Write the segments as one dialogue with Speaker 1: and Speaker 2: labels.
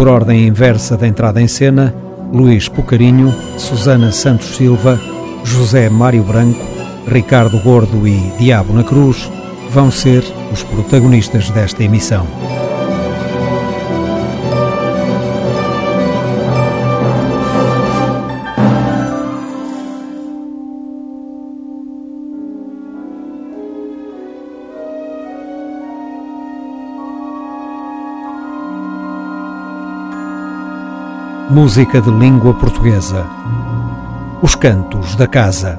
Speaker 1: Por ordem inversa da entrada em cena, Luís Pucarinho, Susana Santos Silva, José Mário Branco, Ricardo Gordo e Diabo na Cruz vão ser os protagonistas desta emissão. Música de língua portuguesa. Os Cantos da Casa.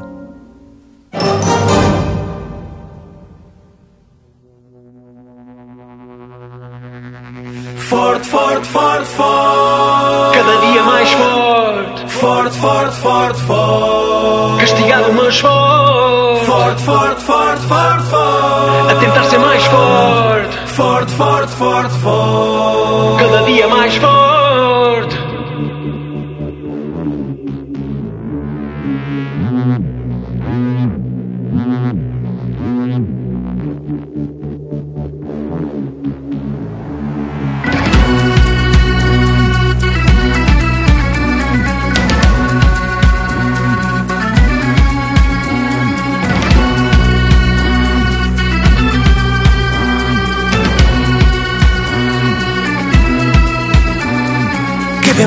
Speaker 2: Forte, forte, forte, forte.
Speaker 3: Cada dia mais forte.
Speaker 2: Forte, forte, forte, forte.
Speaker 3: Castigado, mas forte.
Speaker 2: Forte, forte, forte, forte, forte.
Speaker 3: A tentar ser mais forte.
Speaker 2: Forte, forte, forte, forte.
Speaker 3: Cada dia mais forte.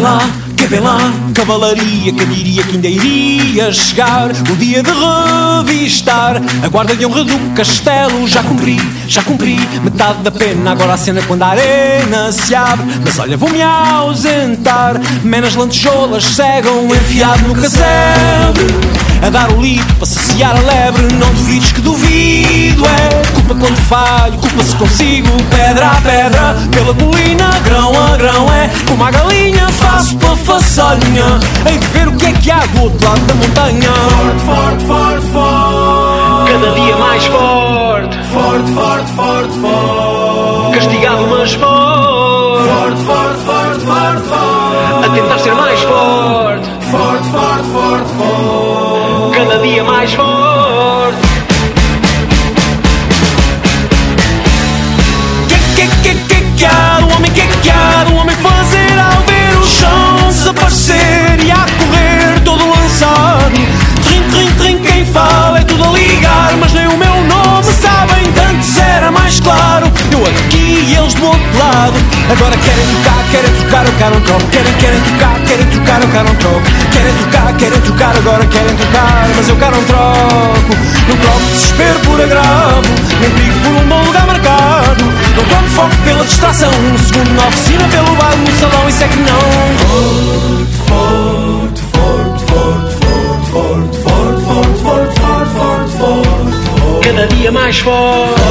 Speaker 2: Lá, que vem lá, cavalaria, que diria que ainda iria chegar o dia de revistar a guarda de honra do castelo. Já cumpri, já cumpri metade da pena. Agora a cena quando a arena se abre. Mas olha, vou-me ausentar. Menas lantejoulas cegam, enfiado no casebre. A dar o litro para saciar a lebre. Não duvides que duvido, é culpa quando falho, culpa se consigo. Pedra a pedra, pela colina, grão a grão, é como a galinha. Faço para façanha, em ver o que é que há do outro lado da montanha. Forte, forte, forte, forte.
Speaker 3: Cada dia mais forte.
Speaker 2: Forte, forte, forte, forte.
Speaker 3: Castigado, mas forte.
Speaker 2: Forte, forte, forte, forte, forte.
Speaker 3: A tentar ser mais forte.
Speaker 2: Forte, forte, forte, forte
Speaker 3: havia mais
Speaker 2: voz. Do outro lado. Agora querem trocar, querem trocar, eu quero um troco. Querem, querem trocar, querem trocar, eu quero um troco. Querem trocar, querem trocar, agora querem trocar, mas eu quero um troco. Não troco desespero por agravo, nem brigo por um bom lugar marcado. Não troco foco pela distração, um segundo na oficina, pelo bar, no salão, isso é que não. Forte, forte, forte, forte, forte, forte, forte, forte, forte, forte, forte, forte.
Speaker 3: Cada dia mais forte.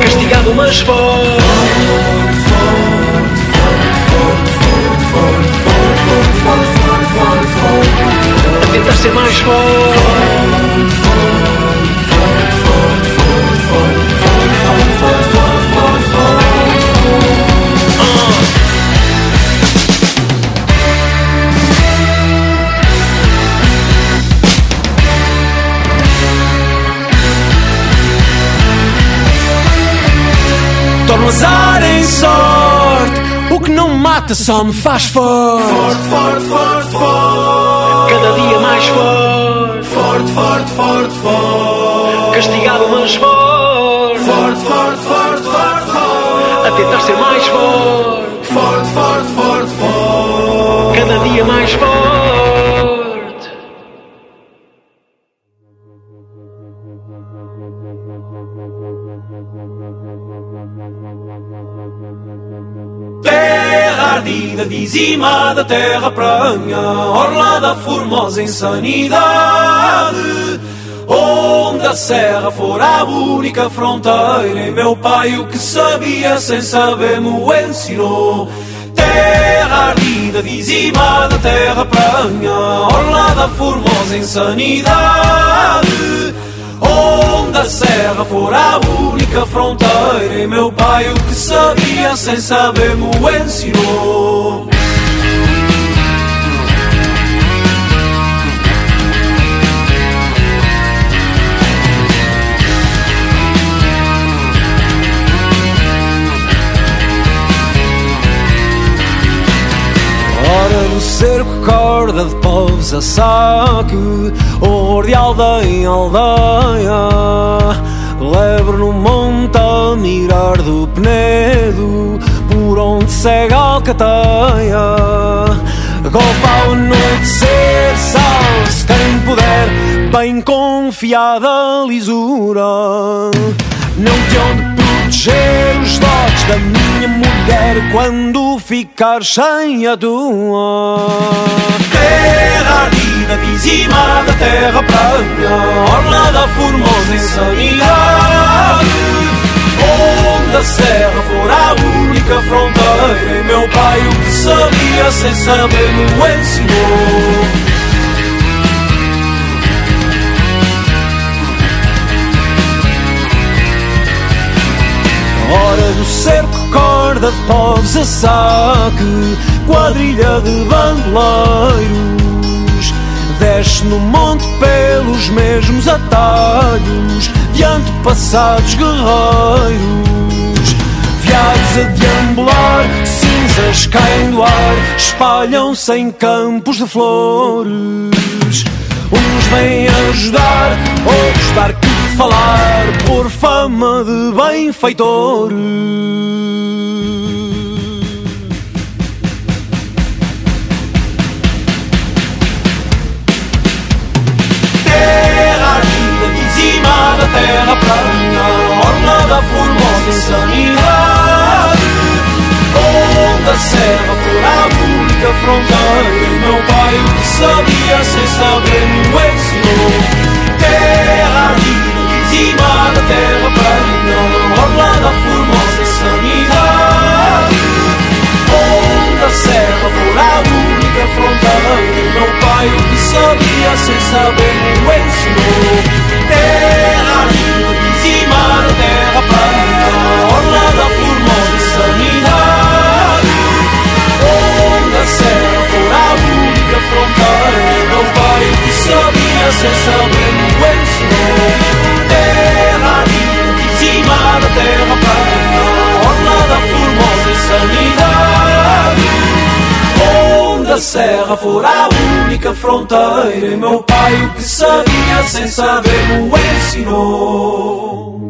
Speaker 3: Castigado, mas forte. A tentar ser mais forte.
Speaker 2: Azar em sorte. O que não mata só me faz forte. Forte, forte, forte, forte.
Speaker 3: Cada dia mais forte.
Speaker 2: Forte, forte, forte, forte.
Speaker 3: Castigado, mas forte.
Speaker 2: Forte, forte, forte, forte, forte.
Speaker 3: A tentar ser mais forte.
Speaker 2: Forte, forte, forte, forte.
Speaker 3: Cada dia mais forte.
Speaker 2: Terra ardida, dizimada, terra pranha, orlada, formosa insanidade. Onde a serra fora a única fronteira, e meu pai o que sabia sem saber me ensinou. Terra ardida, dizimada, terra pranha, orlada, formosa insanidade. Onde a serra fora a única fronteira E meu pai o que sabia sem saber me ensinou povos a saque, horror de aldeia em aldeia. Lebre no monte a mirar do penedo, por onde segue a alcateia. Golpe ao anoitecer, salve-se quem puder, bem confiada lisura. Não te onde proteger os dotes da minha mulher quando ficar sem a tua. Terra ardida, dizimada, terra plana, orla da formosa insanidade. Onde a serra for a única fronteira, e meu pai o que sabia sem saber me ensinou. Do cerco, corda de povos a saque Quadrilha de bandoleiros. Desce no monte pelos mesmos atalhos De antepassados guerreiros. Viados a deambular, cinzas caem do ar Espalham-se em campos de flores. Uns vêm ajudar, outros dar falar por fama de benfeitores. Terra ardida, dizimada, terra plana, orla da formosa insanidade. Onde a serra for a única fronteira, meu pai o que sabia sem saber me ensinou. Terra ardida, dizimada, terra plana, orla da formosa sanidade. Onde a serra for a única fronteira, meu pai que sabia sem saber me ensinou. Terra ardida, dizimada, terra plana, orla da formosa sanidade. Onde a serra for a única fronteira, meu pai que sabia saber me ensinou. Terra ardida, dizimada, terra plana, orla da formosa sanidade. Onde a serra for a única fronteira, meu pai o que sabia sem saber me ensinou.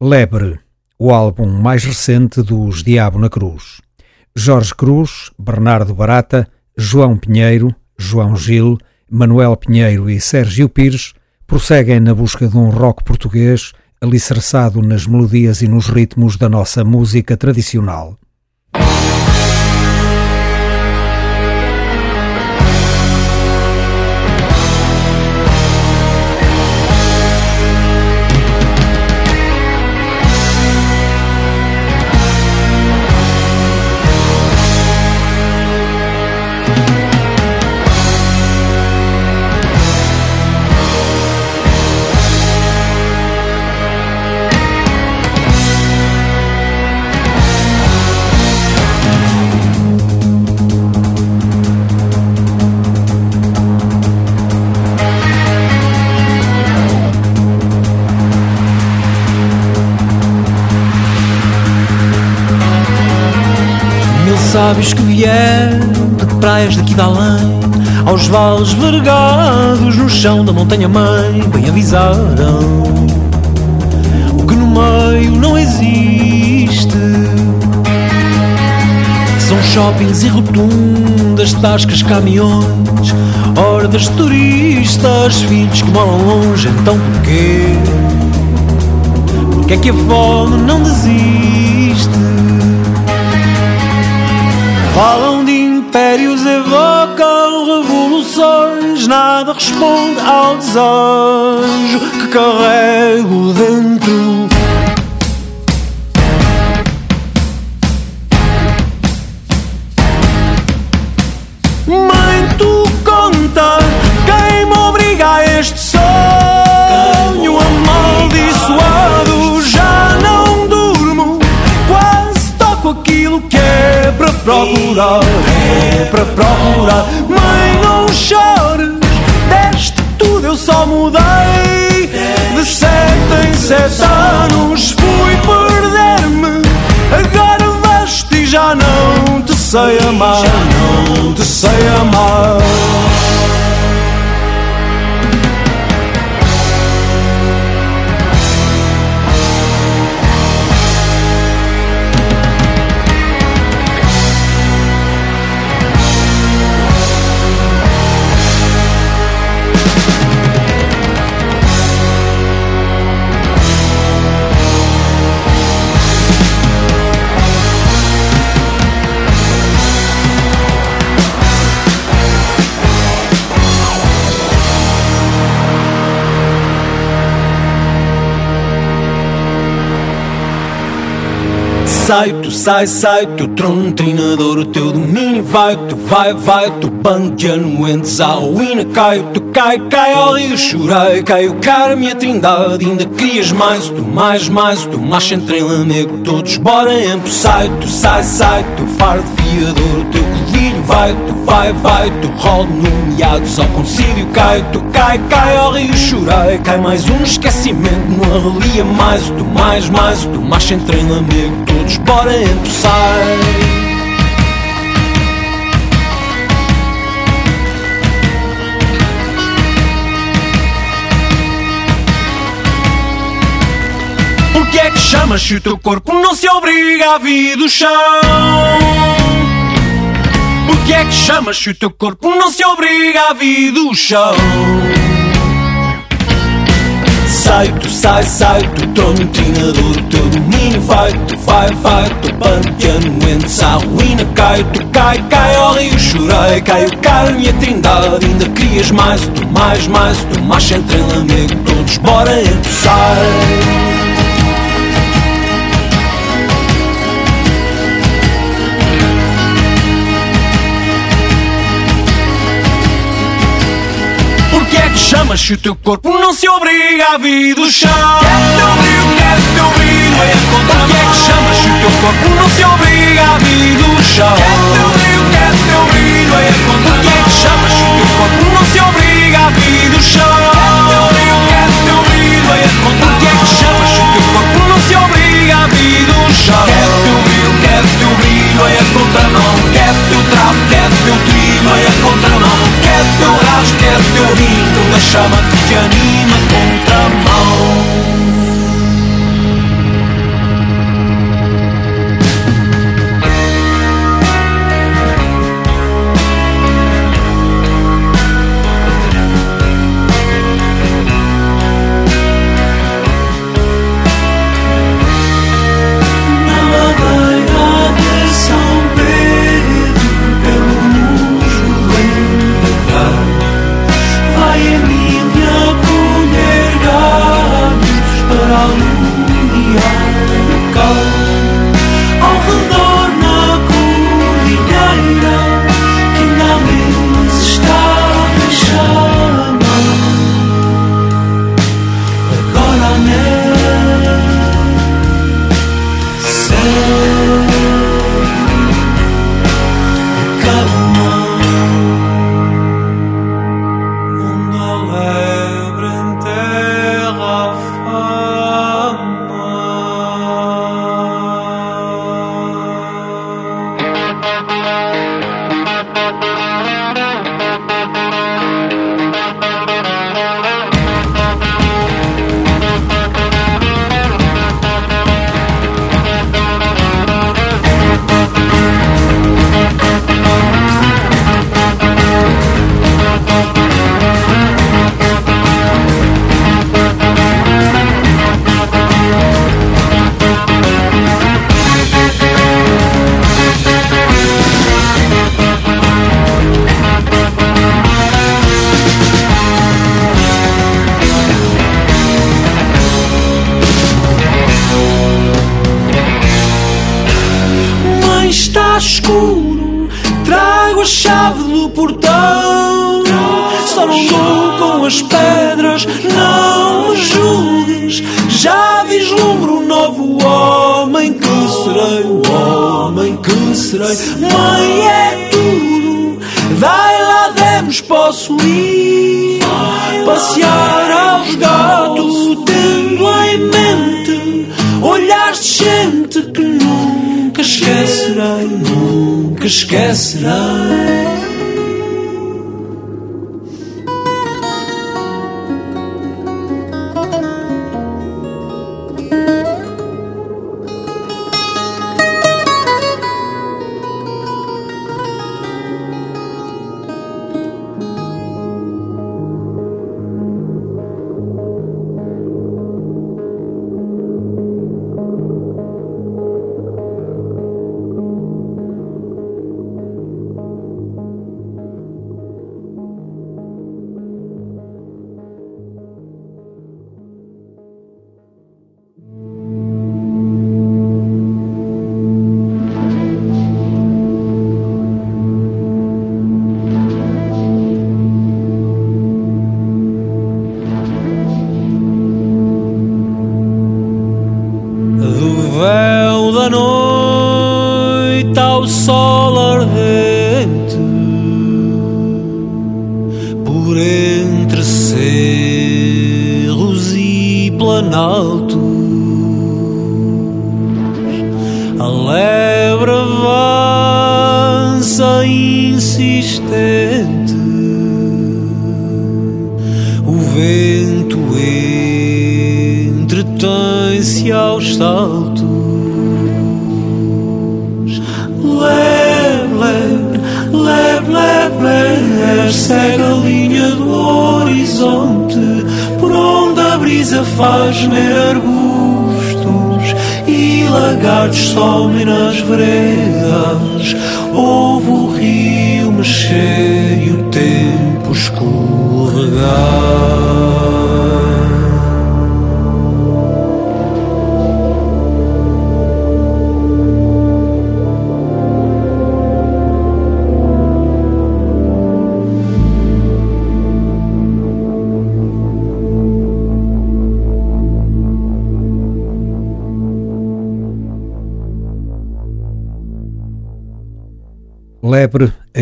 Speaker 1: Lebre, o álbum mais recente dos Diabo na Cruz. Jorge Cruz, Bernardo Barata, João Pinheiro, João Gil, Manuel Pinheiro e Sérgio Pires prosseguem na busca de um rock português alicerçado nas melodias e nos ritmos da nossa música tradicional.
Speaker 2: Sábios que vieram de praias daqui de além Aos vales vergados no chão da montanha mãe Bem avisaram O que no meio não existe São shoppings e rotundas, tascas, caminhões Hordas de turistas, filhos que moram longe Então porquê? Porque é que a fome não desiste? Falam de impérios, evocam revoluções, nada responde ao desejo que carrego dentro. Procurar. É para procurar. Mãe, não chores, deste tudo eu só mudei. De sete em sete anos fui perder-me. Agora vais-te e já não te sei amar. Não te sei amar. Sai, tu sai, sai, teu trono treinador, o teu domínio vai, tu vai, vai, tu bando de anuentes, a ruína cai, tu cai, cai ao rio, chorei, cai o cara, minha trindade, ainda crias mais, tu mais, mais, tu mais entre em lamego, todos bora empossai, tu sai, sai, tu fardo fiador, o teu colírio vai, tu vai, vai, tu rolo nomeados ao concílio, cai, tu cai, cai ao rio, chorei, cai mais um esquecimento, não arrelia mais, tu mais, mais, tu mais entre em lamego, todos bora empossai. Porque é que chamas se o teu corpo não se obriga a vir do chão? Porque é que chamas se o teu corpo não se obriga a vir do chão? Sai, tu sai, sai, tu trono treinador, o teu domínio vai, tu vai, vai, tu panteano entra, a ruína. Cai, tu cai, cai ao rio, chorei, cai o cara, minha trindade, ainda crias mais, tu mais, mais, tu mais. Entre em lamego, todos bora sai. Porque é que chamas se o teu corpo não se obriga a vir do chão? Quer teu brilho, quer teu brilho é contra Porque é que chamas se o teu corpo não se obriga a vir do chão? Quer teu brilho, quer teu brilho é contra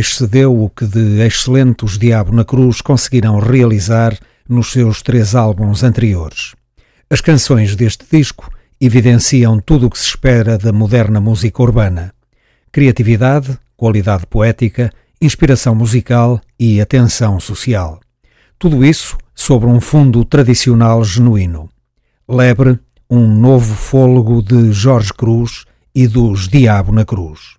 Speaker 2: excedeu o que de excelente os Diabo na Cruz conseguiram realizar nos seus três álbuns anteriores. As canções deste disco evidenciam tudo o que se espera da moderna música urbana: criatividade, qualidade poética, inspiração musical e atenção social. Tudo isso sobre um fundo tradicional genuíno. Lebre, um novo fôlego de Jorge Cruz e dos Diabo na Cruz.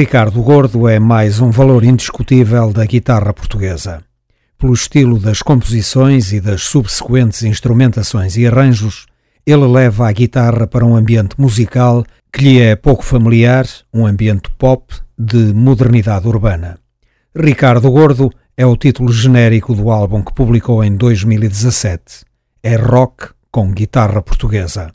Speaker 1: Ricardo Gordo é mais um valor indiscutível da guitarra portuguesa. Pelo estilo das composições e das subsequentes instrumentações e arranjos, ele leva a guitarra para um ambiente musical que lhe é pouco familiar, um ambiente pop de modernidade urbana. Ricardo Gordo é o título genérico do álbum que publicou em 2017. É rock com guitarra portuguesa.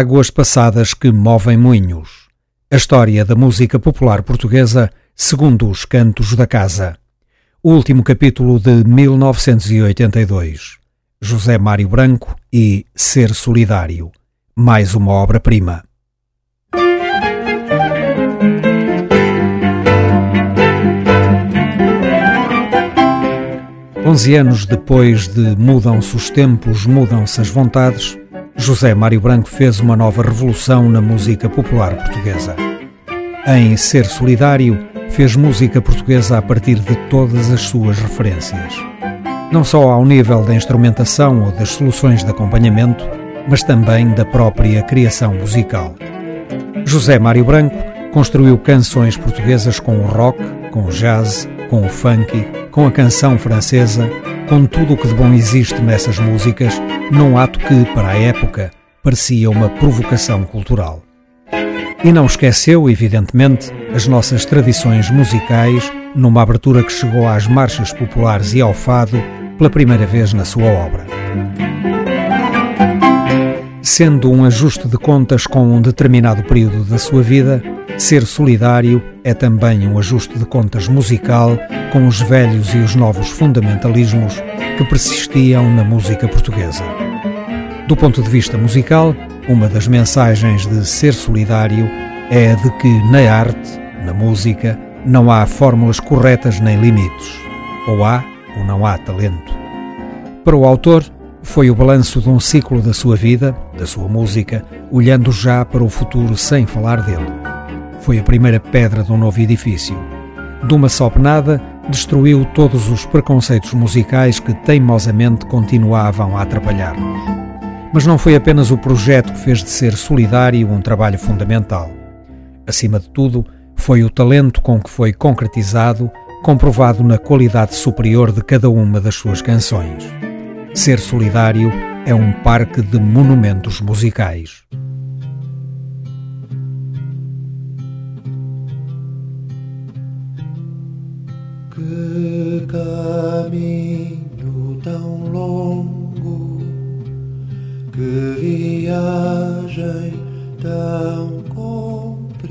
Speaker 1: Águas passadas que movem moinhos. A história da música popular portuguesa segundo os cantos da casa. O último capítulo de 1982. José Mário Branco e Ser Solidário. Mais uma obra-prima. Onze anos depois de Mudam-se os tempos, mudam-se as vontades, José Mário Branco fez uma nova revolução na música popular portuguesa. Em Ser Solidário, fez música portuguesa a partir de todas as suas referências. Não só ao nível da instrumentação ou das soluções de acompanhamento, mas também da própria criação musical. José Mário Branco construiu canções portuguesas com o rock, com o jazz, com o funk, com a canção francesa, com tudo o que de bom existe nessas músicas, num ato que, para a época, parecia uma provocação cultural. E não esqueceu, evidentemente, as nossas tradições musicais numa abertura que chegou às marchas populares e ao fado pela primeira vez na sua obra. Sendo um ajuste de contas com um determinado período da sua vida, ser solidário é também um ajuste de contas musical com os velhos e os novos fundamentalismos que persistiam na música portuguesa. Do ponto de vista musical, uma das mensagens de ser solidário é a de que na arte, na música, não há fórmulas corretas nem limites. Ou há ou não há talento. Para o autor, foi o balanço de um ciclo da sua vida, da sua música, olhando já para o futuro sem falar dele. Foi a primeira pedra de um novo edifício. De uma só penada, destruiu todos os preconceitos musicais que teimosamente continuavam a atrapalhar-nos. Mas não foi apenas o projeto que fez de ser solidário um trabalho fundamental. Acima de tudo, foi o talento com que foi concretizado, comprovado na qualidade superior de cada uma das suas canções. Ser solidário é um parque de monumentos musicais.
Speaker 4: Que caminho tão longo que viagem tão comprida,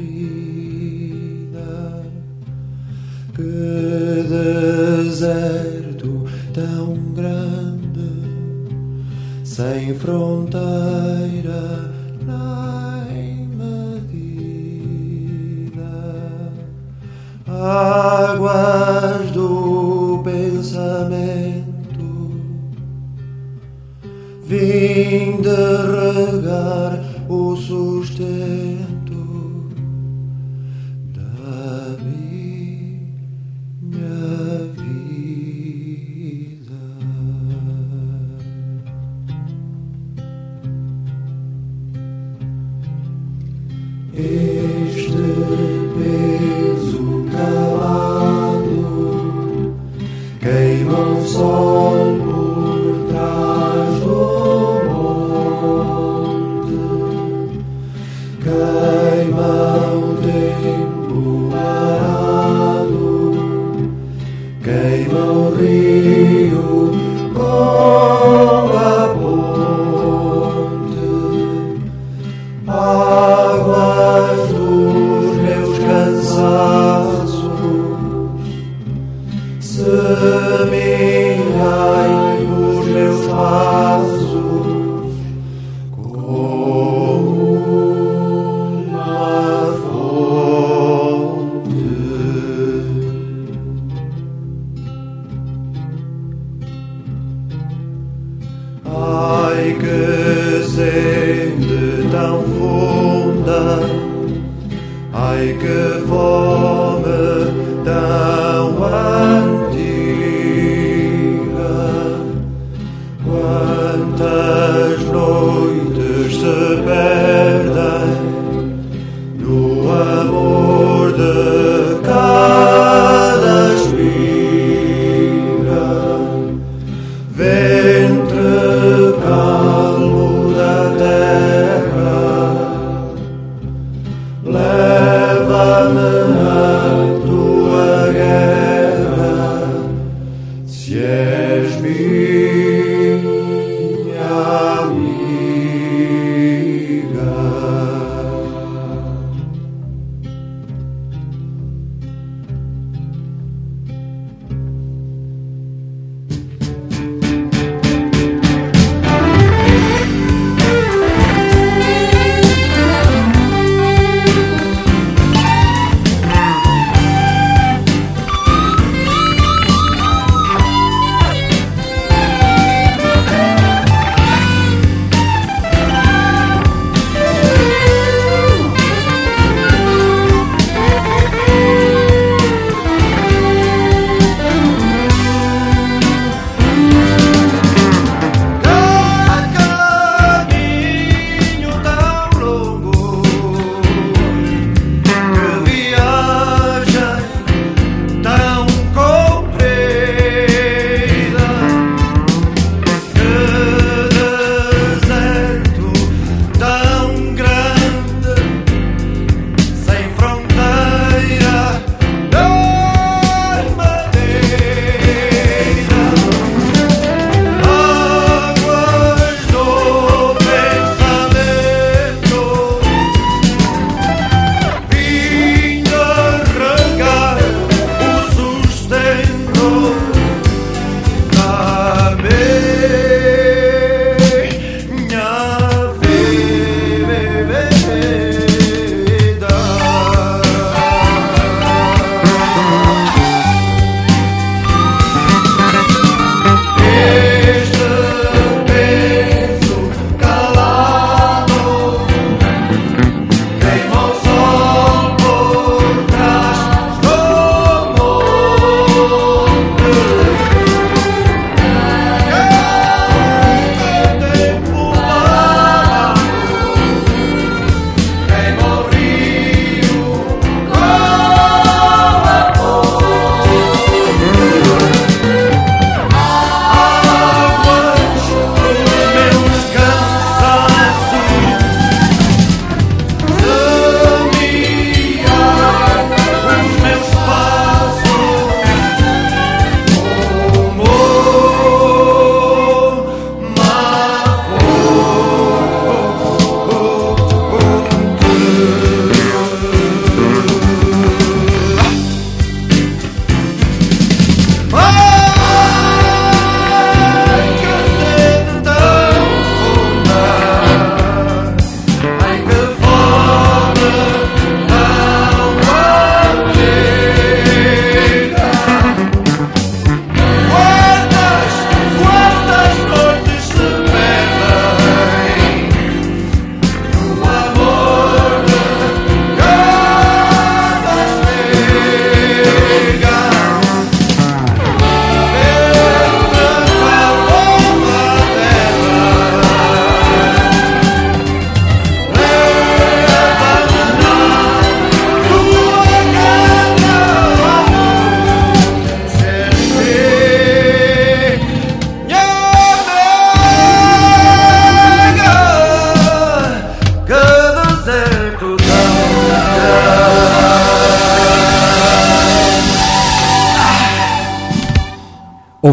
Speaker 4: que deserto tão grande, sem fronteira nem medida, águas do pensamento vim de regar o sustento.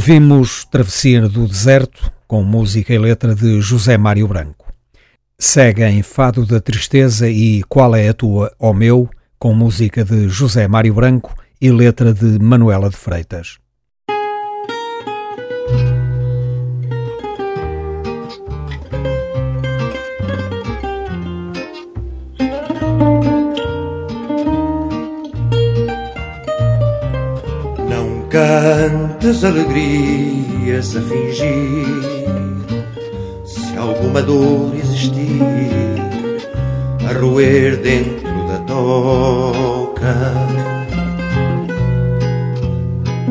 Speaker 1: Ouvimos Travessia do Deserto, com música e letra de José Mário Branco. Seguem Fado da Tristeza e Qual é a Tua, ó Meu, com música de José Mário Branco e letra de Manuela de Freitas.
Speaker 4: Não cantes alegrias a fingir. Se alguma dor existir A roer dentro da toca.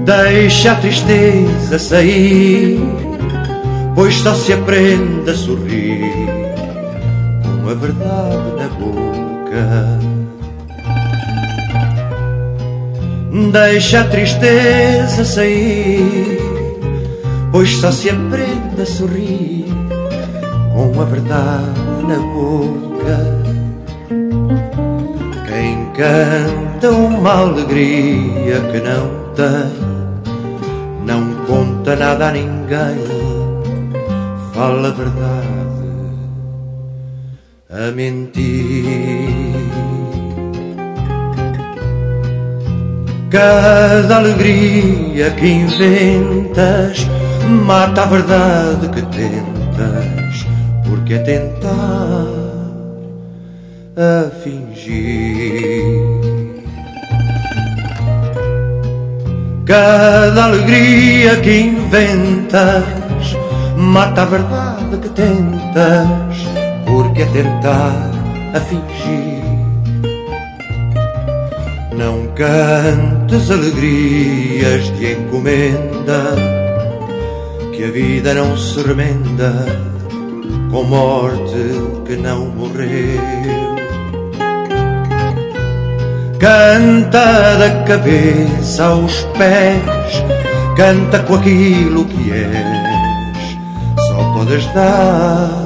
Speaker 4: Deixa a tristeza sair Pois só se aprende a sorrir Com a verdade na boca Deixa a tristeza sair, pois só se aprende a sorrir com a verdade na boca. Quem canta uma alegria que não tem, não conta nada a ninguém, fala a verdade a mentir. Cada alegria que inventas mata a verdade que tentas, porque é tentar a fingir. Cada alegria que inventas mata a verdade que tentas, porque é tentar a fingir. Não cantes alegrias de encomenda, que a vida não se remenda com morte que não morreu. Canta da cabeça aos pés, canta com aquilo que és, só podes dar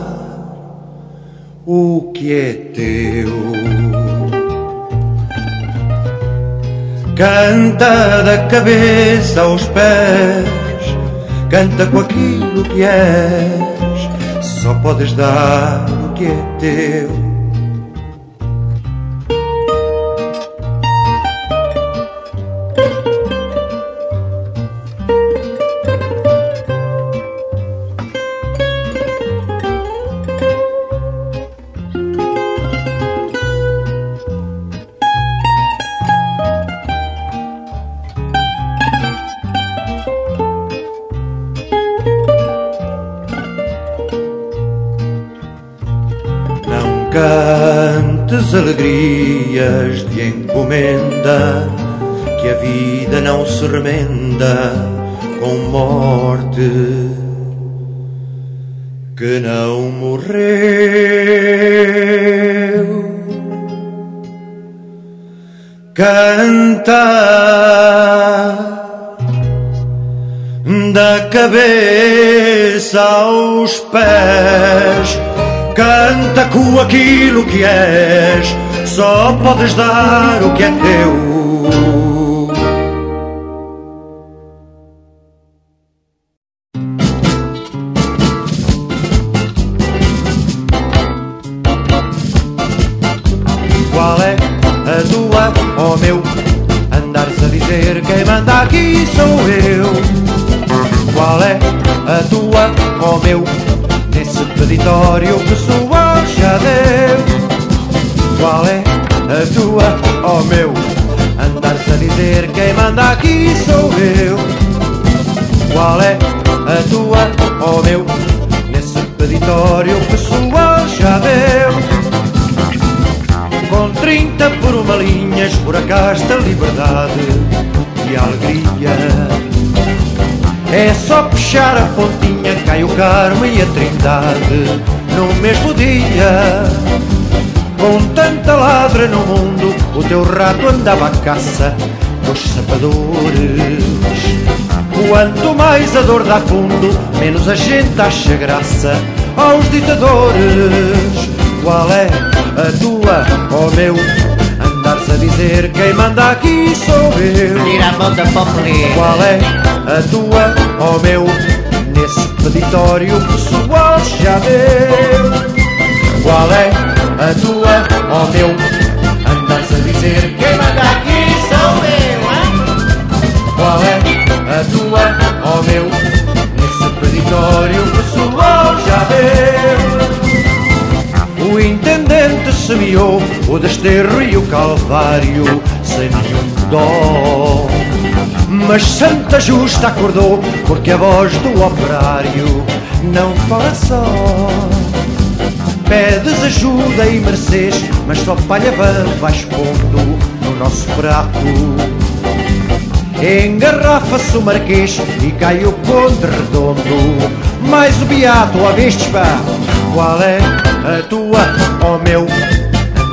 Speaker 4: o que é teu. Canta da cabeça aos pés, canta com aquilo que és, só podes dar o que é teu. Aquilo que és, só podes dar o que é teu. Só puxar a pontinha, cai o Carmo e a Trindade no mesmo dia. Com tanta ladra no mundo, o teu rato andava à caça dos sapadores. Quanto mais a dor dá fundo, menos a gente acha graça aos ditadores. Qual é a tua, oh meu? Andares a dizer quem manda aqui sou eu.
Speaker 5: Tira a mão da
Speaker 4: Qual é a tua ó meu, nesse peditório pessoal já deu. Qual é a tua, ó meu? Andas a dizer quem manda aqui sou eu, hein? Qual é a tua, ó meu? Nesse peditório pessoal já deu. O intendente semeou o desterro e o calvário sem nenhum dó. Mas Santa Justa acordou porque a voz do operário não fala só. Pedes ajuda e mereces, mas só palha vais pondo no nosso prato. Engarrafa-se o marquês e cai o conde redondo. Mais o beato, a vistes pá, qual é a tua, ó oh meu?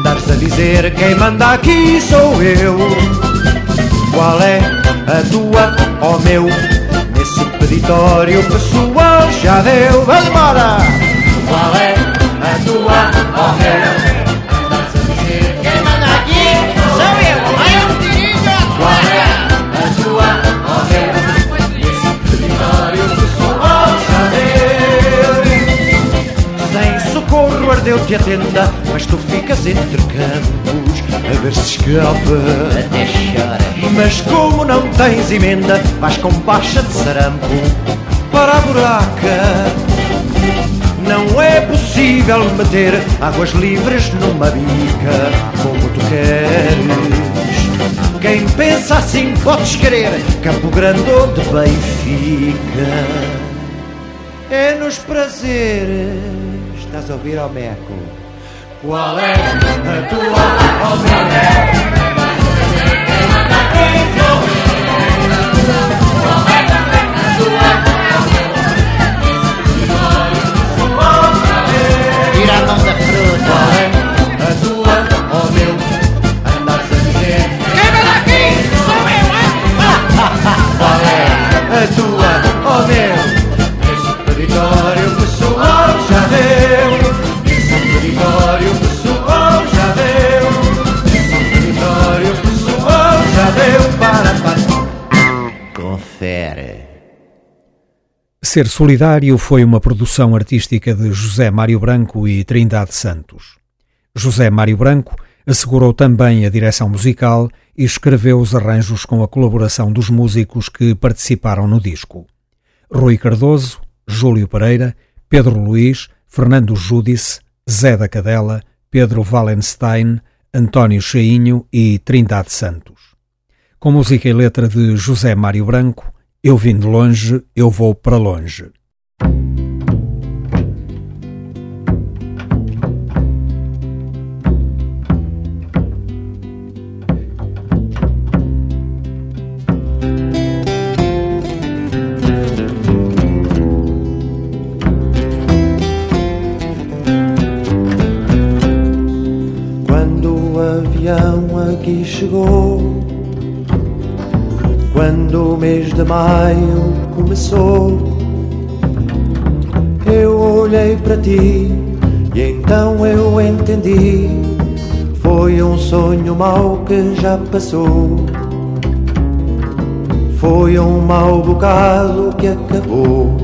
Speaker 4: Andares a dizer quem manda aqui sou eu. Qual é a tua, ó oh meu? Nesse peditório pessoal já deu, vai embora! Qual é a tua, ó oh meu? Socorro ardeu-te a tenda, mas tu ficas entre campos a ver se escapa.
Speaker 5: Até choras.
Speaker 4: Mas como não tens emenda, vais com baixa de sarampo para a buraca. Não é possível meter águas livres numa bica como tu queres. Quem pensa assim podes querer Campo Grande ou de Benfica. É nos prazeres. A ouvir meco? Qual é a tua, ó Meco?
Speaker 5: Tira
Speaker 1: Ser Solidário foi uma produção artística de José Mário Branco e Trindade Santos. José Mário Branco assegurou também a direção musical e escreveu os arranjos com a colaboração dos músicos que participaram no disco. Rui Cardoso, Júlio Pereira, Pedro Luiz, Fernando Júdice, Zé da Cadela, Pedro Wallenstein, António Cheinho e Trindade Santos. Com música e letra de José Mário Branco, Eu vim de longe, eu vou para longe.
Speaker 4: Quando o avião aqui chegou, quando o mês de maio começou, eu olhei para ti e então eu entendi. Foi um sonho mau que já passou. Foi um mau bocado que acabou.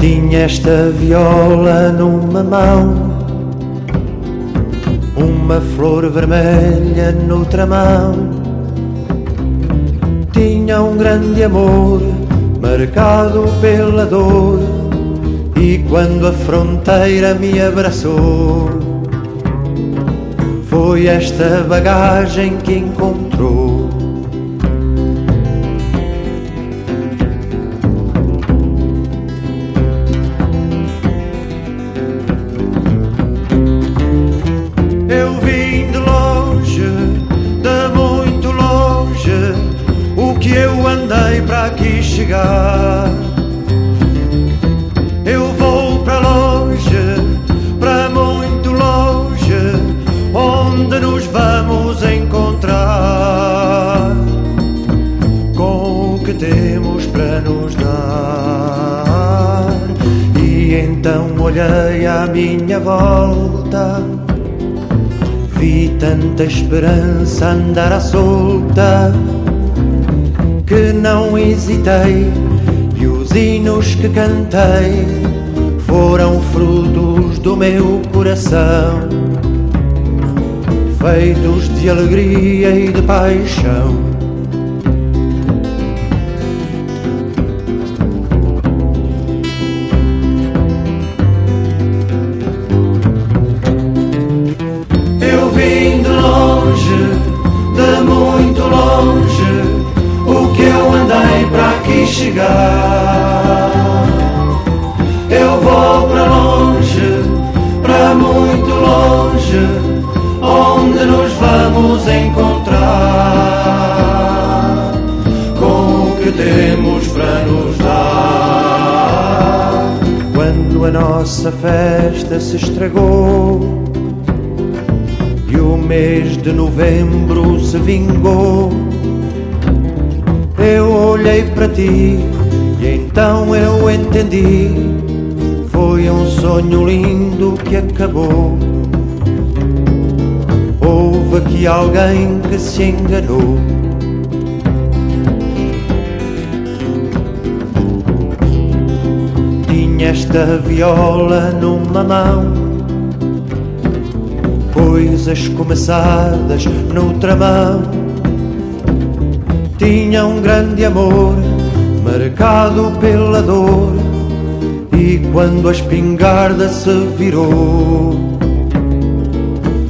Speaker 4: Tinha esta viola numa mão, uma flor vermelha noutra mão. Tinha um grande amor, marcado pela dor, e quando a fronteira me abraçou, foi esta bagagem que encontrou. Esperança andar à solta que não hesitei e os hinos que cantei foram frutos do meu coração, feitos de alegria e de paixão. Festa se estragou e o mês de novembro se vingou eu olhei para ti e então eu entendi. Foi um sonho lindo que acabou. Houve aqui alguém que se enganou. Viola numa mão, coisas começadas noutra mão tinha um grande amor, marcado pela dor. E quando a espingarda se virou,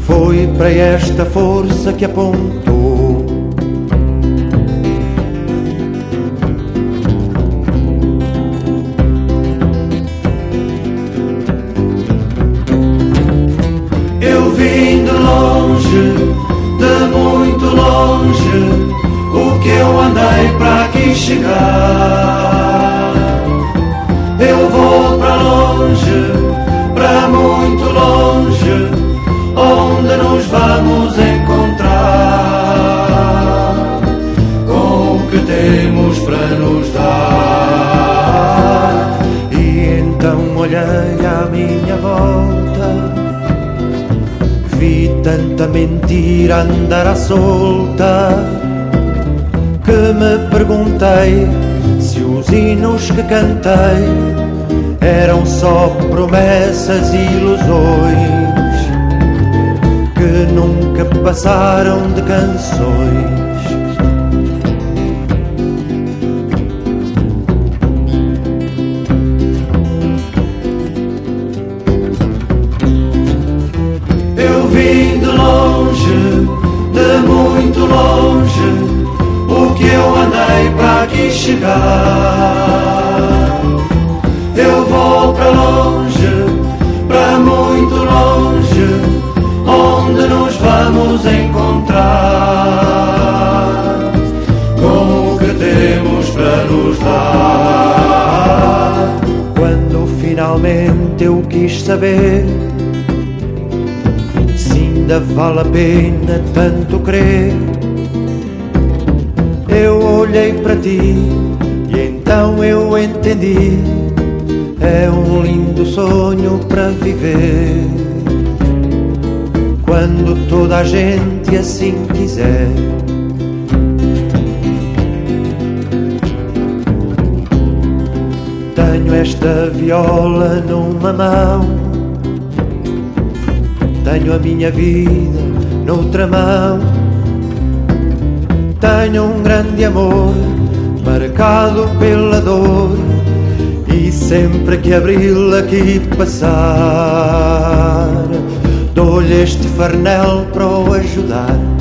Speaker 4: foi para esta força que apontou. Longe, de muito longe que eu andei para aqui chegar. Eu vou para longe, para muito longe, onde nos vamos encontrar com o que temos para nos dar. E então olhei à minha volta. Vi tanta mentira andar à solta que me perguntei se os hinos que cantei eram só promessas e ilusões que nunca passaram de canções. Eu de longe que eu andei para aqui chegar. Eu vou para longe, para muito longe, onde nos vamos encontrar com o que temos para nos dar. Quando finalmente eu quis saber ainda vale a pena tanto crer eu olhei para ti e então eu entendi. É um lindo sonho para viver. Quando toda a gente assim quiser. Tenho esta viola numa mão. Tenho a minha vida noutra mão tenho um grande amor marcado pela dor e sempre que abril aqui passar dou-lhe este farnel para o ajudar.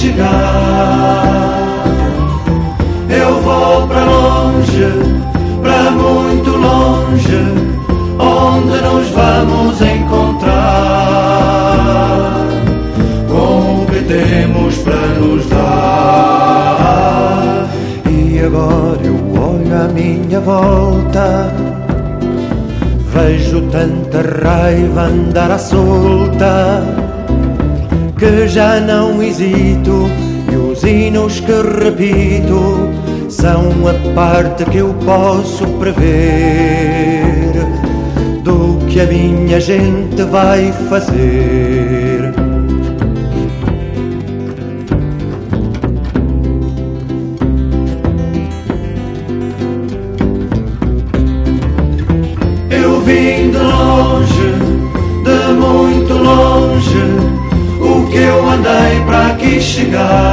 Speaker 4: Chegar. Eu vou para longe, para muito longe, onde nos vamos encontrar com o que temos para nos dar. E agora eu olho à minha volta vejo tanta raiva andar à solta que já não hesito e os hinos que repito são a parte que eu posso prever do que a minha gente vai fazer. Chegar.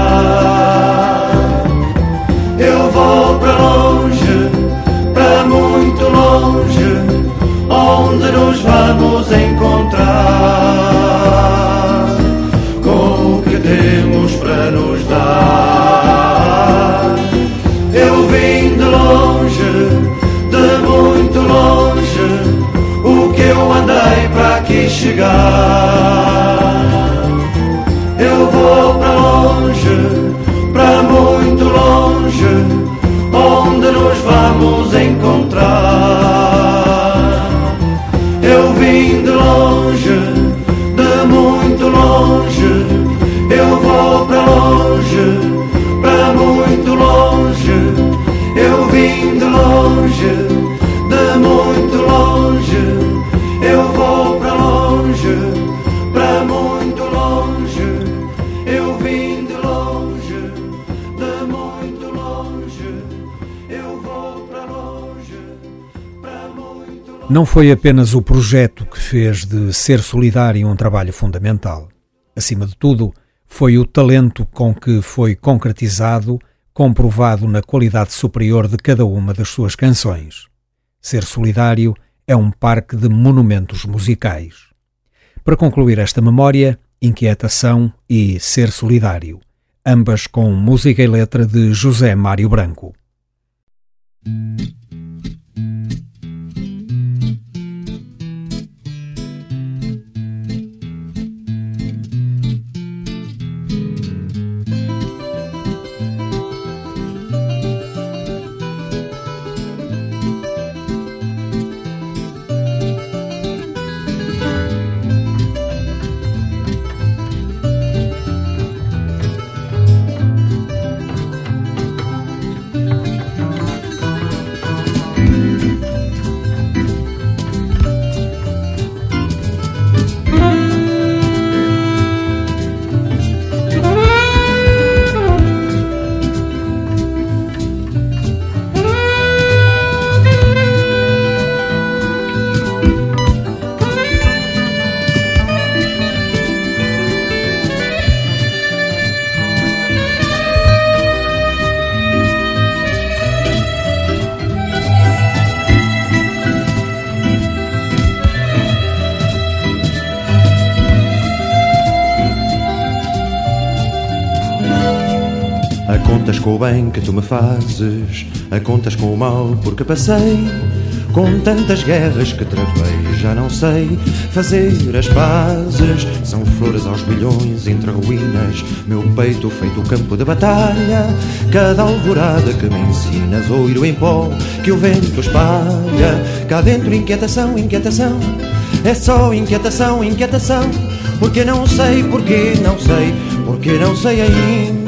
Speaker 1: Não foi apenas o projeto que fez de ser solidário um trabalho fundamental. Acima de tudo, foi o talento com que foi concretizado, comprovado na qualidade superior de cada uma das suas canções. Ser solidário é um parque de monumentos musicais. Para concluir esta memória, Inquietação e Ser Solidário, ambas com música e letra de José Mário Branco.
Speaker 4: Contas com o bem que tu me fazes, a contas com o mal porque passei, com tantas guerras que travei, já não sei fazer as pazes. São flores aos milhões entre ruínas, meu peito feito campo de batalha. Cada alvorada que me ensinas, oiro em pó que o vento espalha. Cá dentro, inquietação, inquietação, é só inquietação, inquietação. Porque não sei, porque não sei, porque não sei ainda.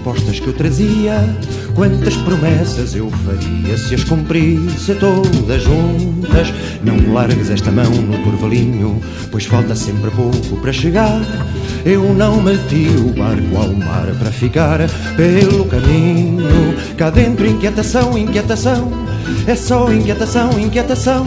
Speaker 4: Respostas que eu trazia. Quantas promessas eu faria se as cumprisse todas juntas? Não largues esta mão no turvalinho, pois falta sempre pouco para chegar. Eu não meti o barco ao mar para ficar pelo caminho. Cá dentro, inquietação, inquietação. É só inquietação, inquietação.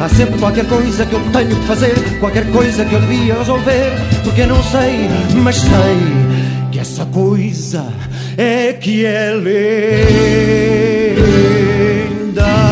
Speaker 4: Há sempre qualquer coisa que eu tenho que fazer, qualquer coisa que eu devia resolver. Porque não sei, mas sei que essa coisa é que é linda.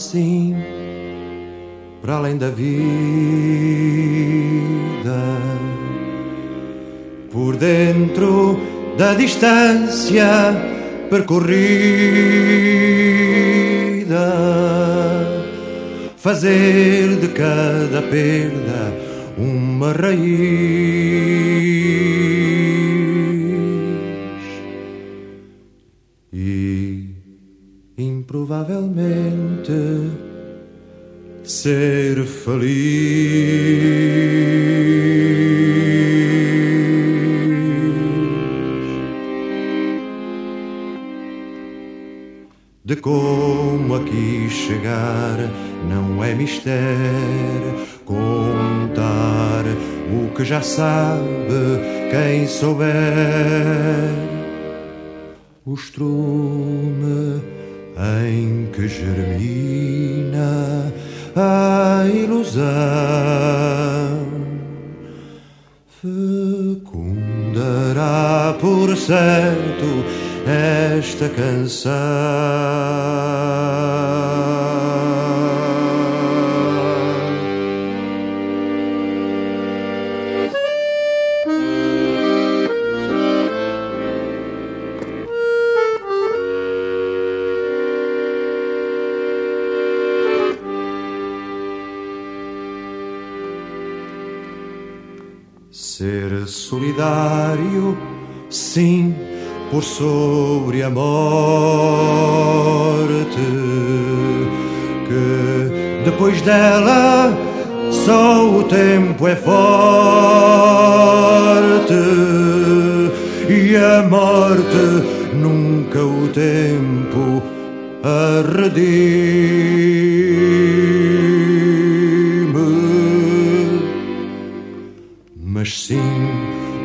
Speaker 4: Assim, para além da vida, por dentro da distância percorrida, fazer de cada perda uma raiz. E improvavelmente ser feliz. De como aqui chegar não é mistério contar o que já sabe quem souber o estrume em que germina a ilusão fecundará por certo esta canção. Solidário, sim, por sobre a morte, que depois dela só o tempo é forte e a morte nunca o tempo a redime mas sim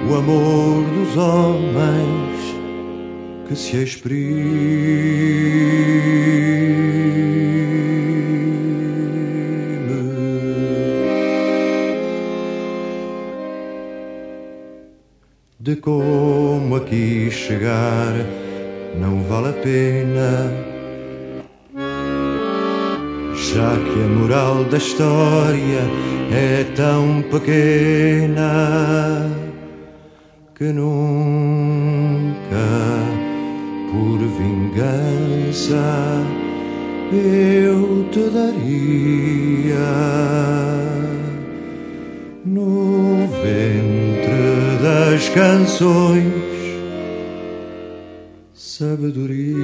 Speaker 4: o amor dos homens que se exprime. De como aqui chegar não vale a pena já que a moral da história é tão pequena que nunca, por vingança, eu te daria no ventre das canções sabedoria.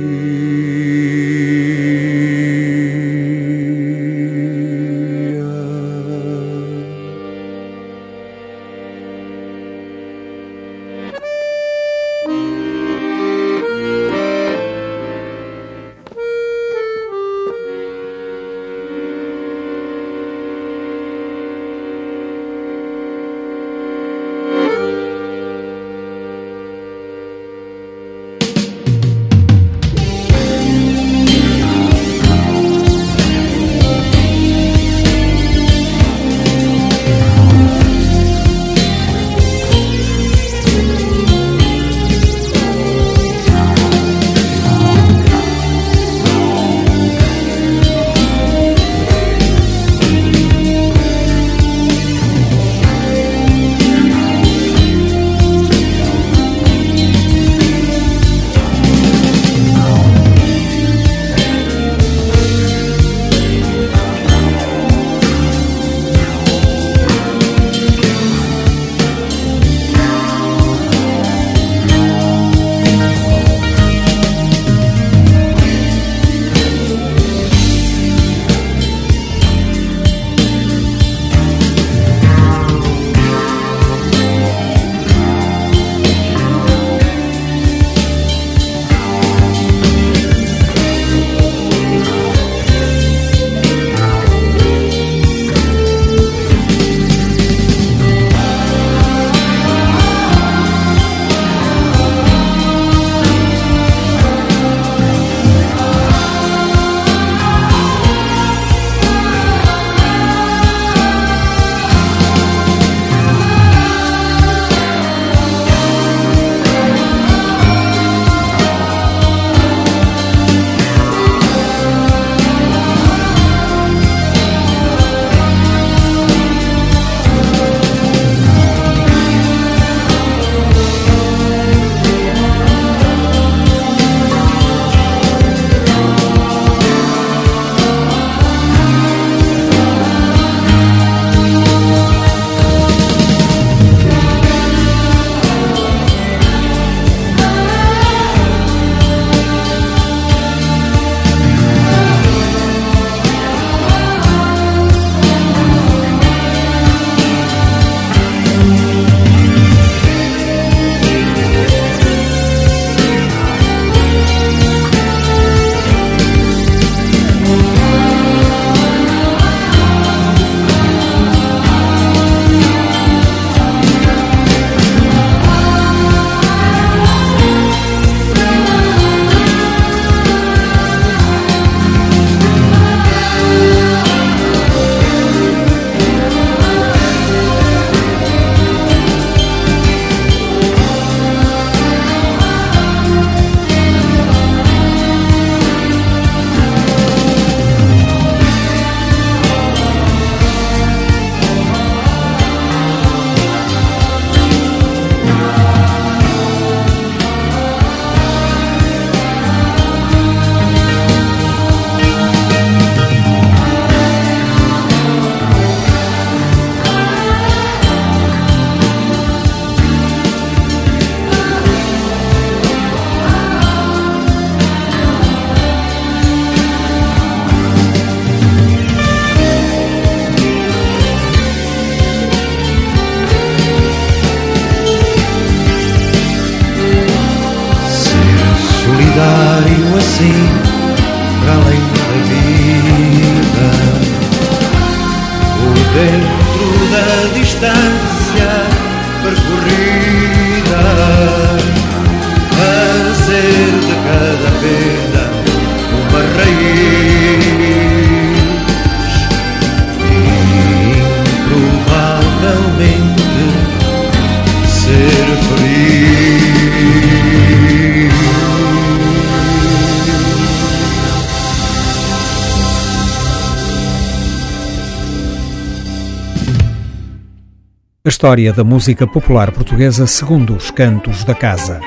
Speaker 1: História da música popular portuguesa segundo os cantos da casa.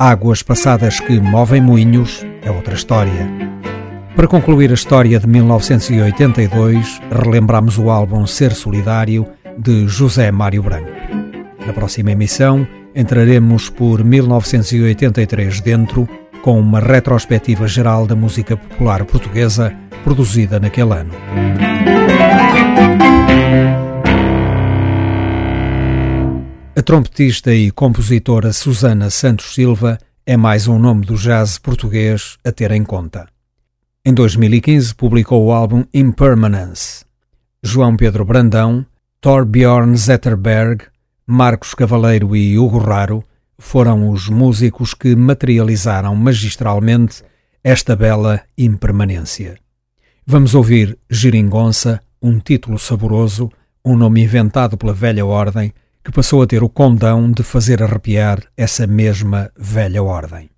Speaker 1: Águas passadas que movem moinhos é outra história. Para concluir a história de 1982, relembramos o álbum Ser Solidário de José Mário Branco. Na próxima emissão, entraremos por 1983 dentro, com uma retrospectiva geral da música popular portuguesa produzida naquele ano. A trompetista e compositora Susana Santos Silva é mais um nome do jazz português a ter em conta. Em 2015 publicou o álbum Impermanence. João Pedro Brandão, Torbjorn Zetterberg, Marcos Cavaleiro e Hugo Raro foram os músicos que materializaram magistralmente esta bela impermanência. Vamos ouvir Giringonça, um título saboroso, um nome inventado pela velha ordem, que passou a ter o condão de fazer arrepiar essa mesma velha ordem.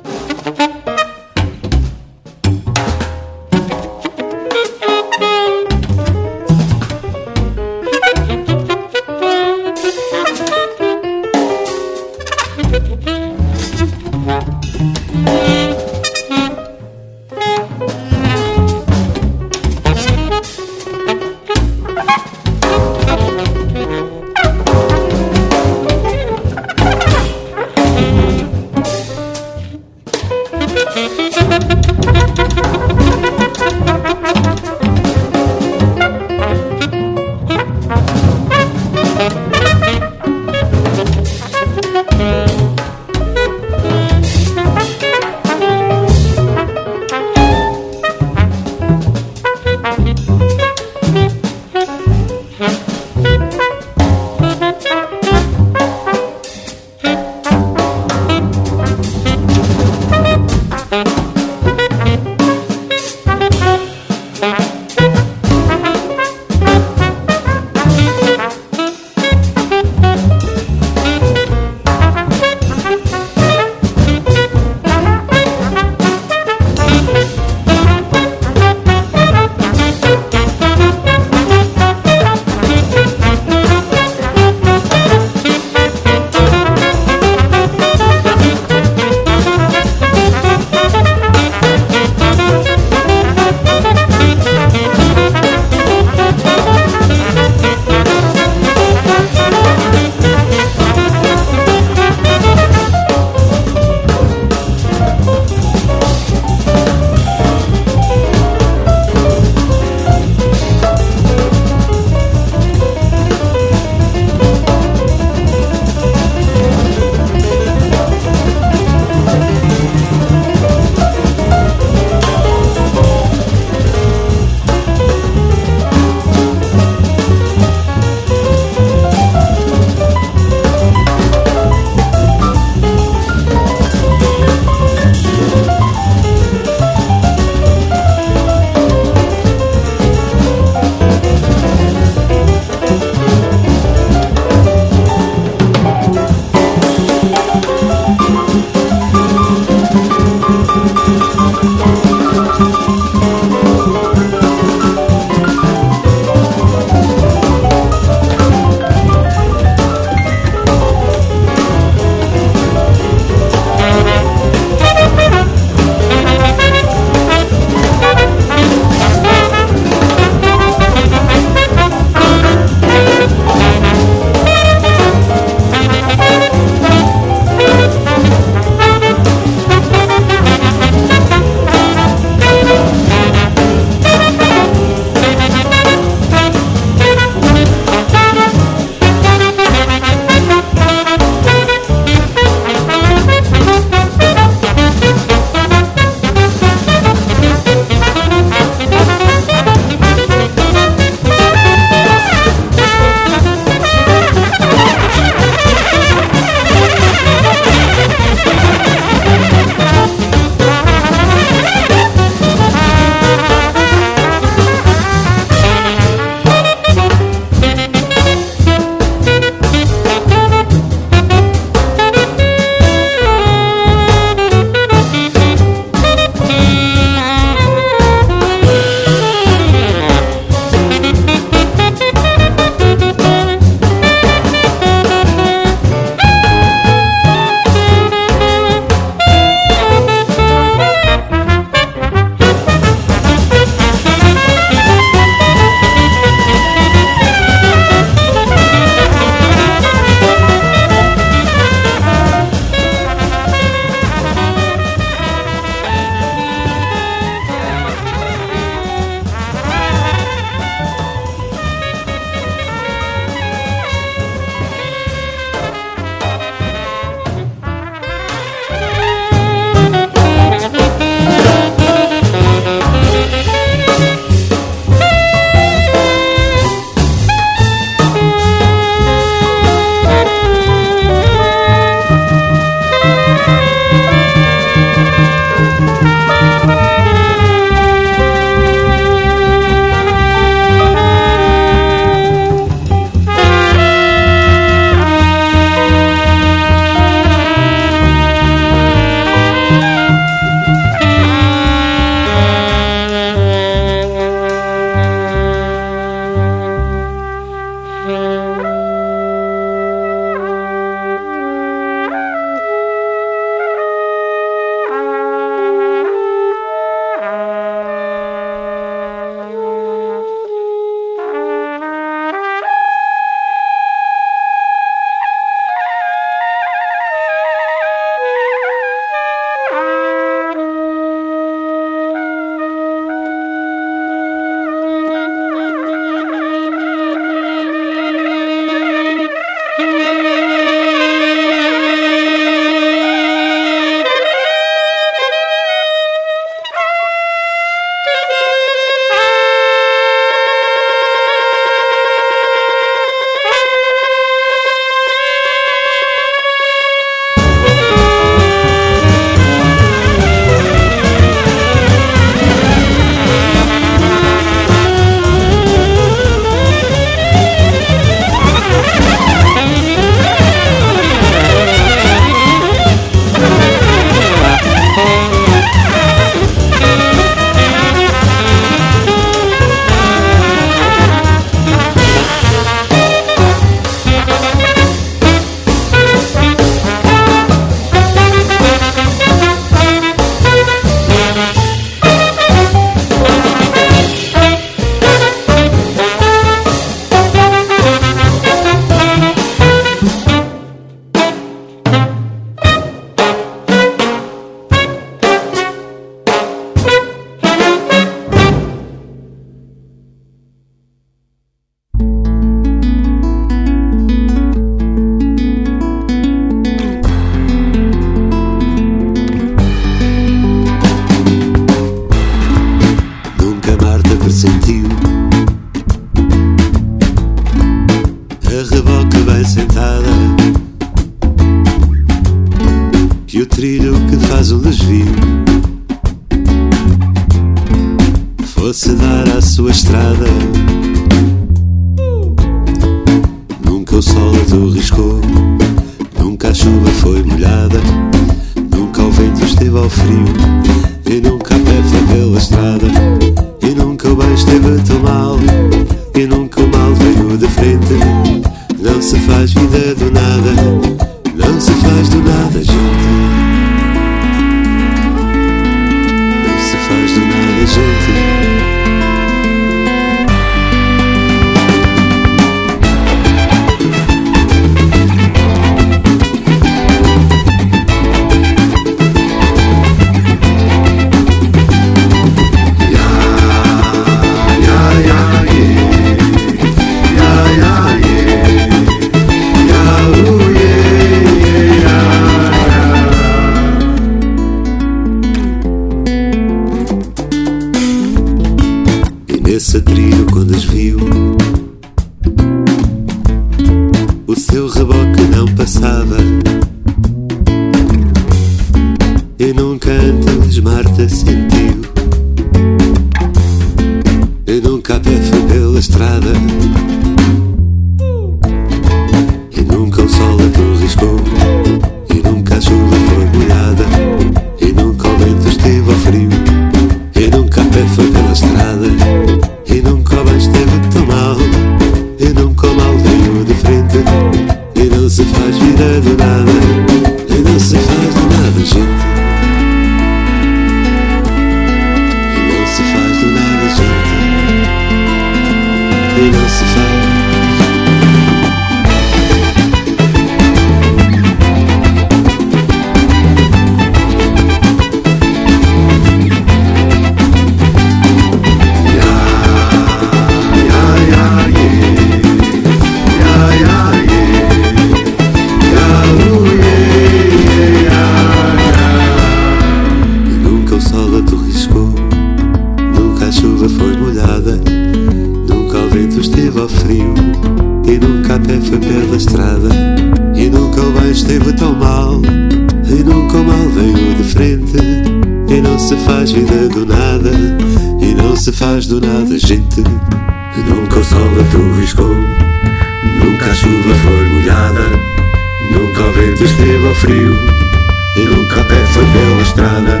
Speaker 6: E nunca a pé foi pela estrada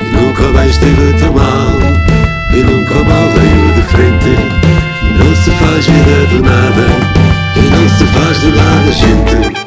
Speaker 6: E nunca mais tão mal E nunca mal veio de frente. Não se faz vida do nada E não se faz de nada gente.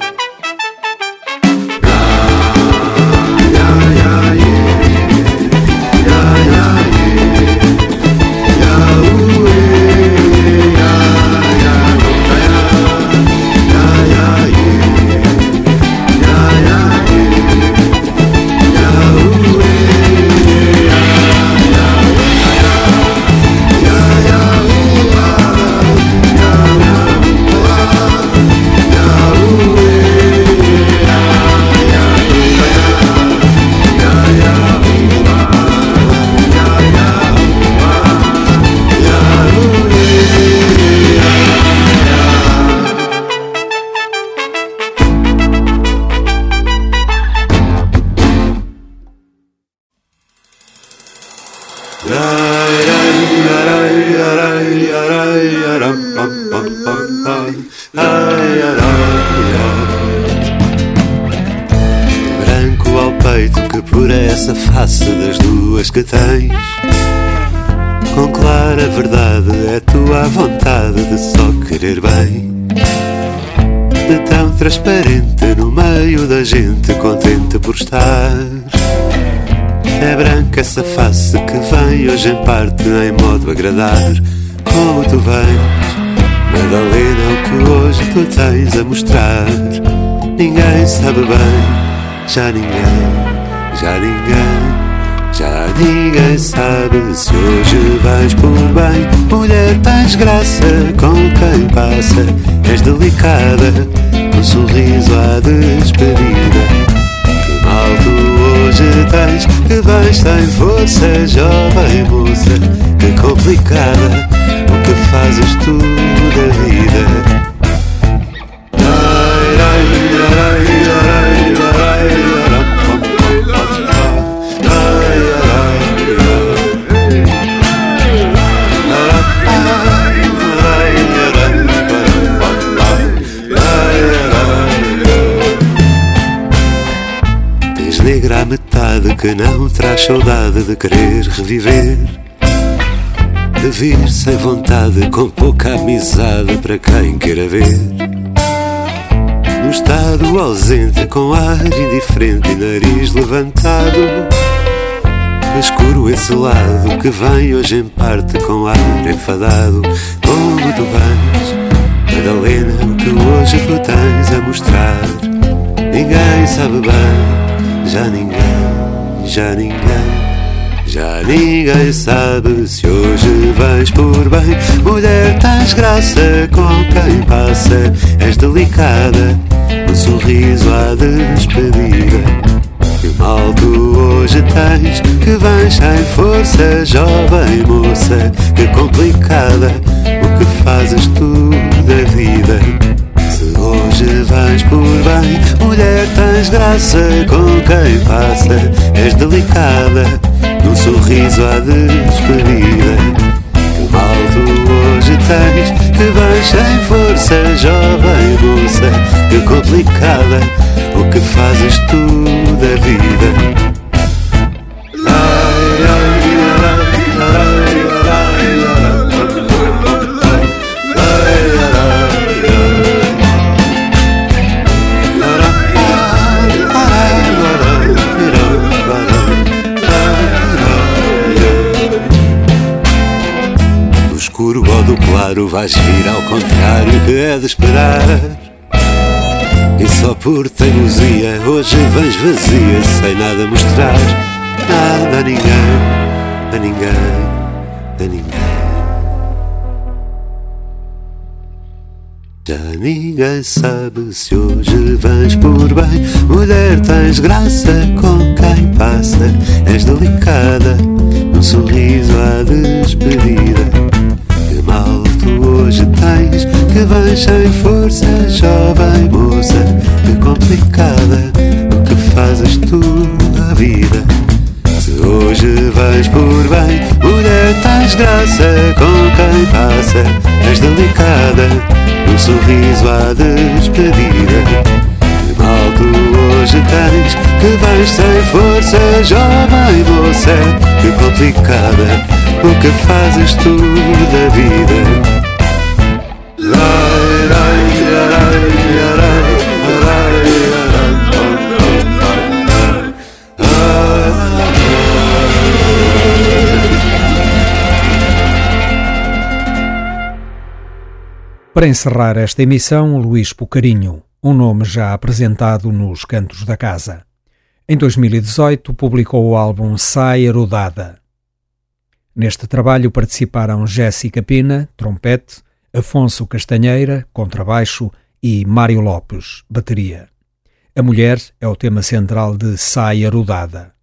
Speaker 6: por estar. É branca essa face que vem hoje em parte em modo agradar. Como tu vens, Madalena, o que hoje tu tens a mostrar. Ninguém sabe bem, já ninguém, já ninguém. Já ninguém sabe se hoje vais por bem. Mulher, tens graça com quem passa. És delicada, um sorriso à despedida tu hoje tens que basta em você, jovem moça, que complicada o que fazes tu da vida. Que não traz saudade de querer reviver. De vir sem vontade, com pouca amizade para quem queira ver. No estado ausente, com ar indiferente e nariz levantado. Escuro esse lado que vem hoje em parte com ar enfadado. Como tu vais, Madalena, o que hoje tu tens a mostrar? Ninguém sabe bem, já ninguém, já ninguém. Já ninguém sabe se hoje vais por bem. Mulher, tens graça com quem passa. És delicada, um sorriso à despedida. Que mal tu hoje tens, que vens sem força, jovem moça. Que complicada, o que fazes tu da vida. Se hoje vais por bem, mulher, tens graça com quem passa. És delicada num sorriso à despedida. Que mal tu hoje tens, que vais sem força, jovem moça, que complicada, o que fazes tu da vida. Claro vais vir ao contrário que é de esperar. E só por teimosia hoje vens vazia sem nada mostrar. Nada a ninguém, a ninguém, a ninguém. Já ninguém sabe se hoje vens por bem. Mulher, tens graça com quem passa. És delicada, num sorriso à despedida hoje tens Que vens sem força, jovem moça Que complicada, o que fazes tu na vida se hoje vais por bem, mulher, tens graça com quem passa. És delicada, um sorriso à despedida. Mal tu hoje tens, que vais sem força, jovem moça. Que complicada, o que fazes tu da vida.
Speaker 1: Para encerrar esta emissão, Luís Pucarinho, um nome já apresentado nos Cantos da Casa. Em 2018, publicou o álbum Saia Rodada. Neste trabalho participaram Jéssica Pina, trompete, Afonso Castanheira, contrabaixo e Mário Lopes, bateria. A mulher é o tema central de Saia Rodada.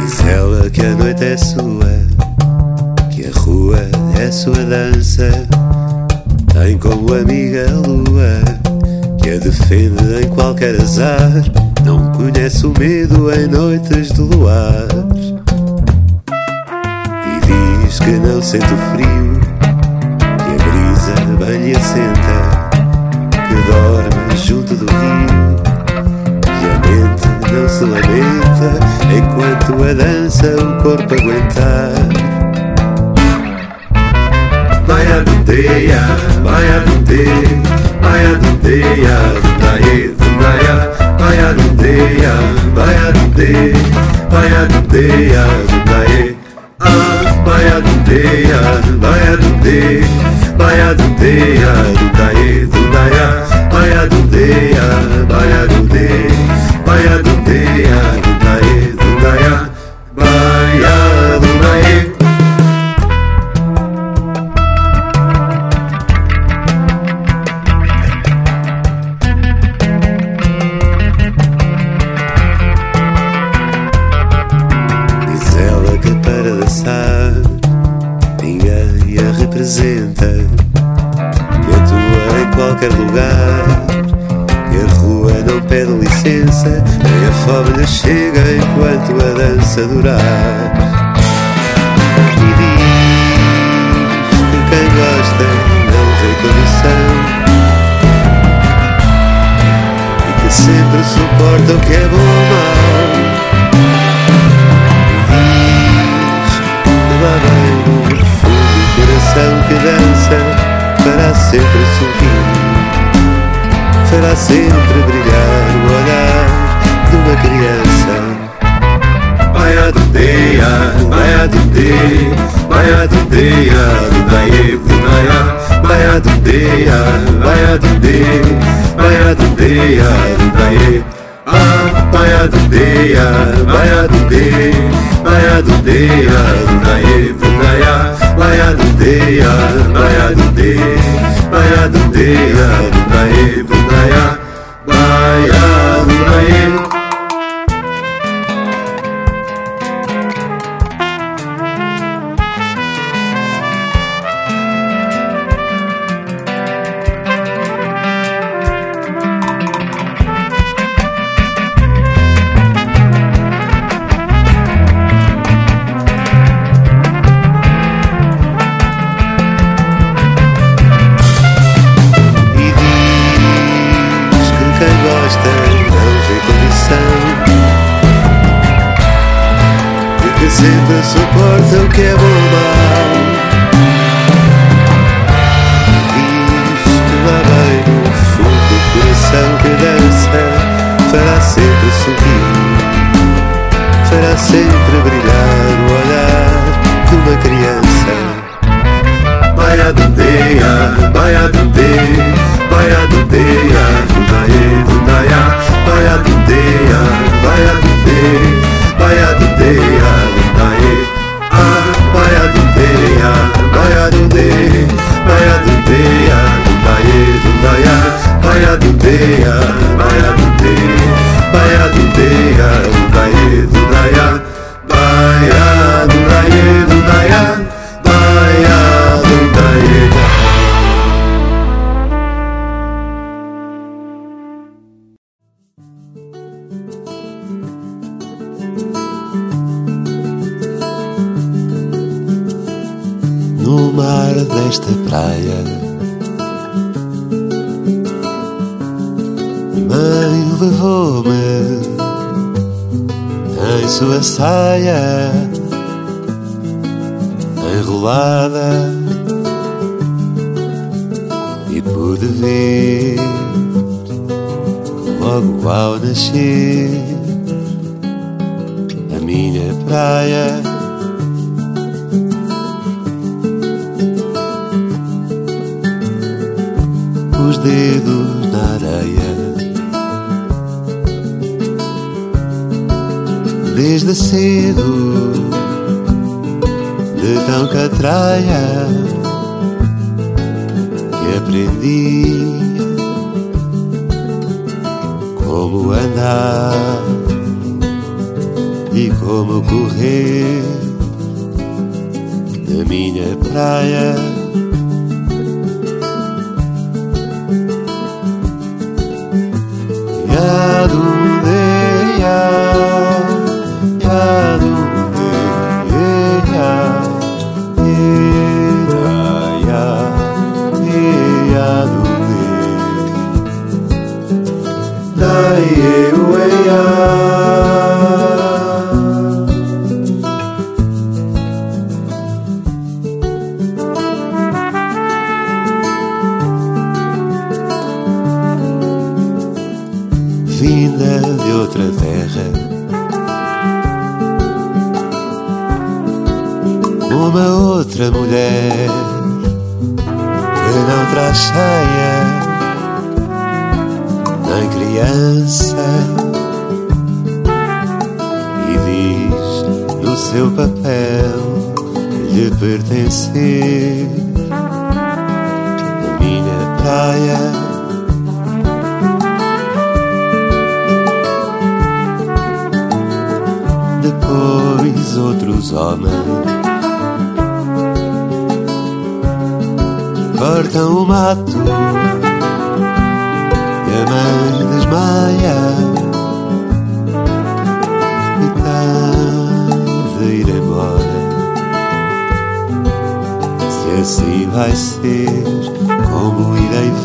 Speaker 6: Diz ela que a noite é sua, é sua dança. Tem como amiga a lua, que a defende em qualquer azar. Não conhece o medo em noites de luar. E diz que não sente o frio, que a brisa bem lhe assenta, que dorme junto do rio. E a mente não se lamenta enquanto a dança o corpo aguentar. Vai a dudeia, vai a dudeia, vai a dudeia, dudaie, dudaia. Vai a dudeia, vai a dudeia, vai a dudeia, dudaie. Ah, vai a dudeia, vai a dudeia, vai a dança durar. E diz que quem gosta não tem condição e que sempre suporta o que é bom ou mau. E diz que lá vem no fundo o coração que dança fará sempre sorrir fará sempre brilhar vai a dudeia, vai a dudeia, dudaie, dudaia. Vai a dudeia, vai a dudeia, vai a dudeia, dudaie. Ah, vai a dudeia, vai a dudeia, vai a dudeia, dudaie, dudaia. Vai a dudeia, vai a dudeia. Baya dudeya, dudaye, dudaya Baya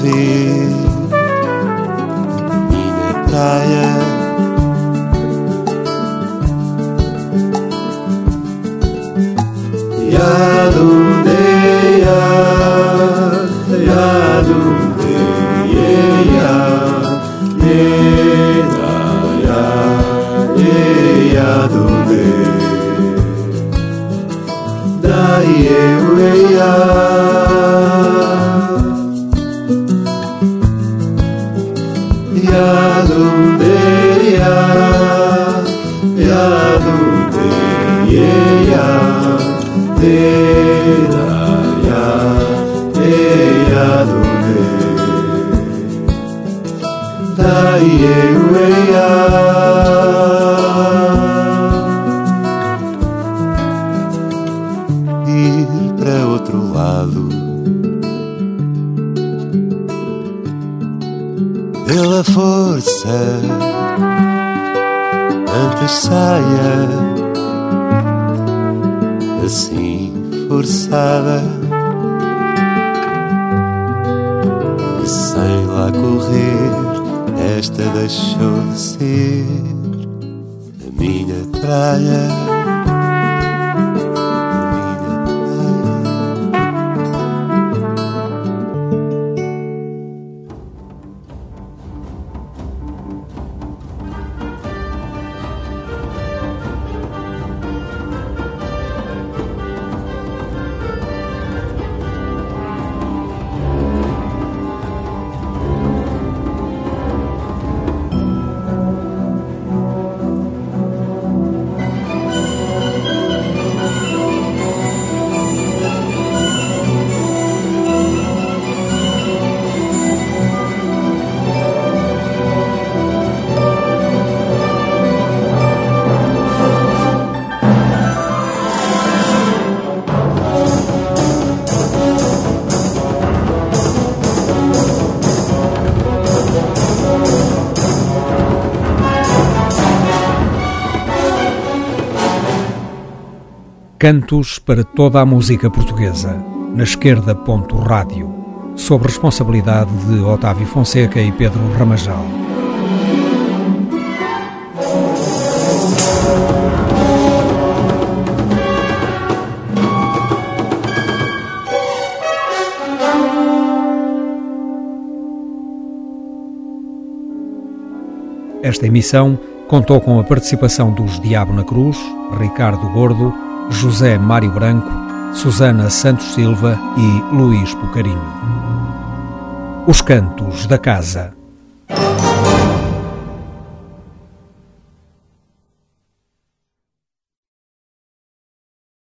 Speaker 6: saved. Needed thy
Speaker 1: Cantos para toda a música portuguesa, na esquerda ponto rádio, sob responsabilidade de Otávio Fonseca e Pedro Ramajal. Esta emissão contou com a participação dos Diabo na Cruz, Ricardo Gordo, José Mário Branco, Susana Santos Silva e Luís Pucarinho. Os Cantos da Casa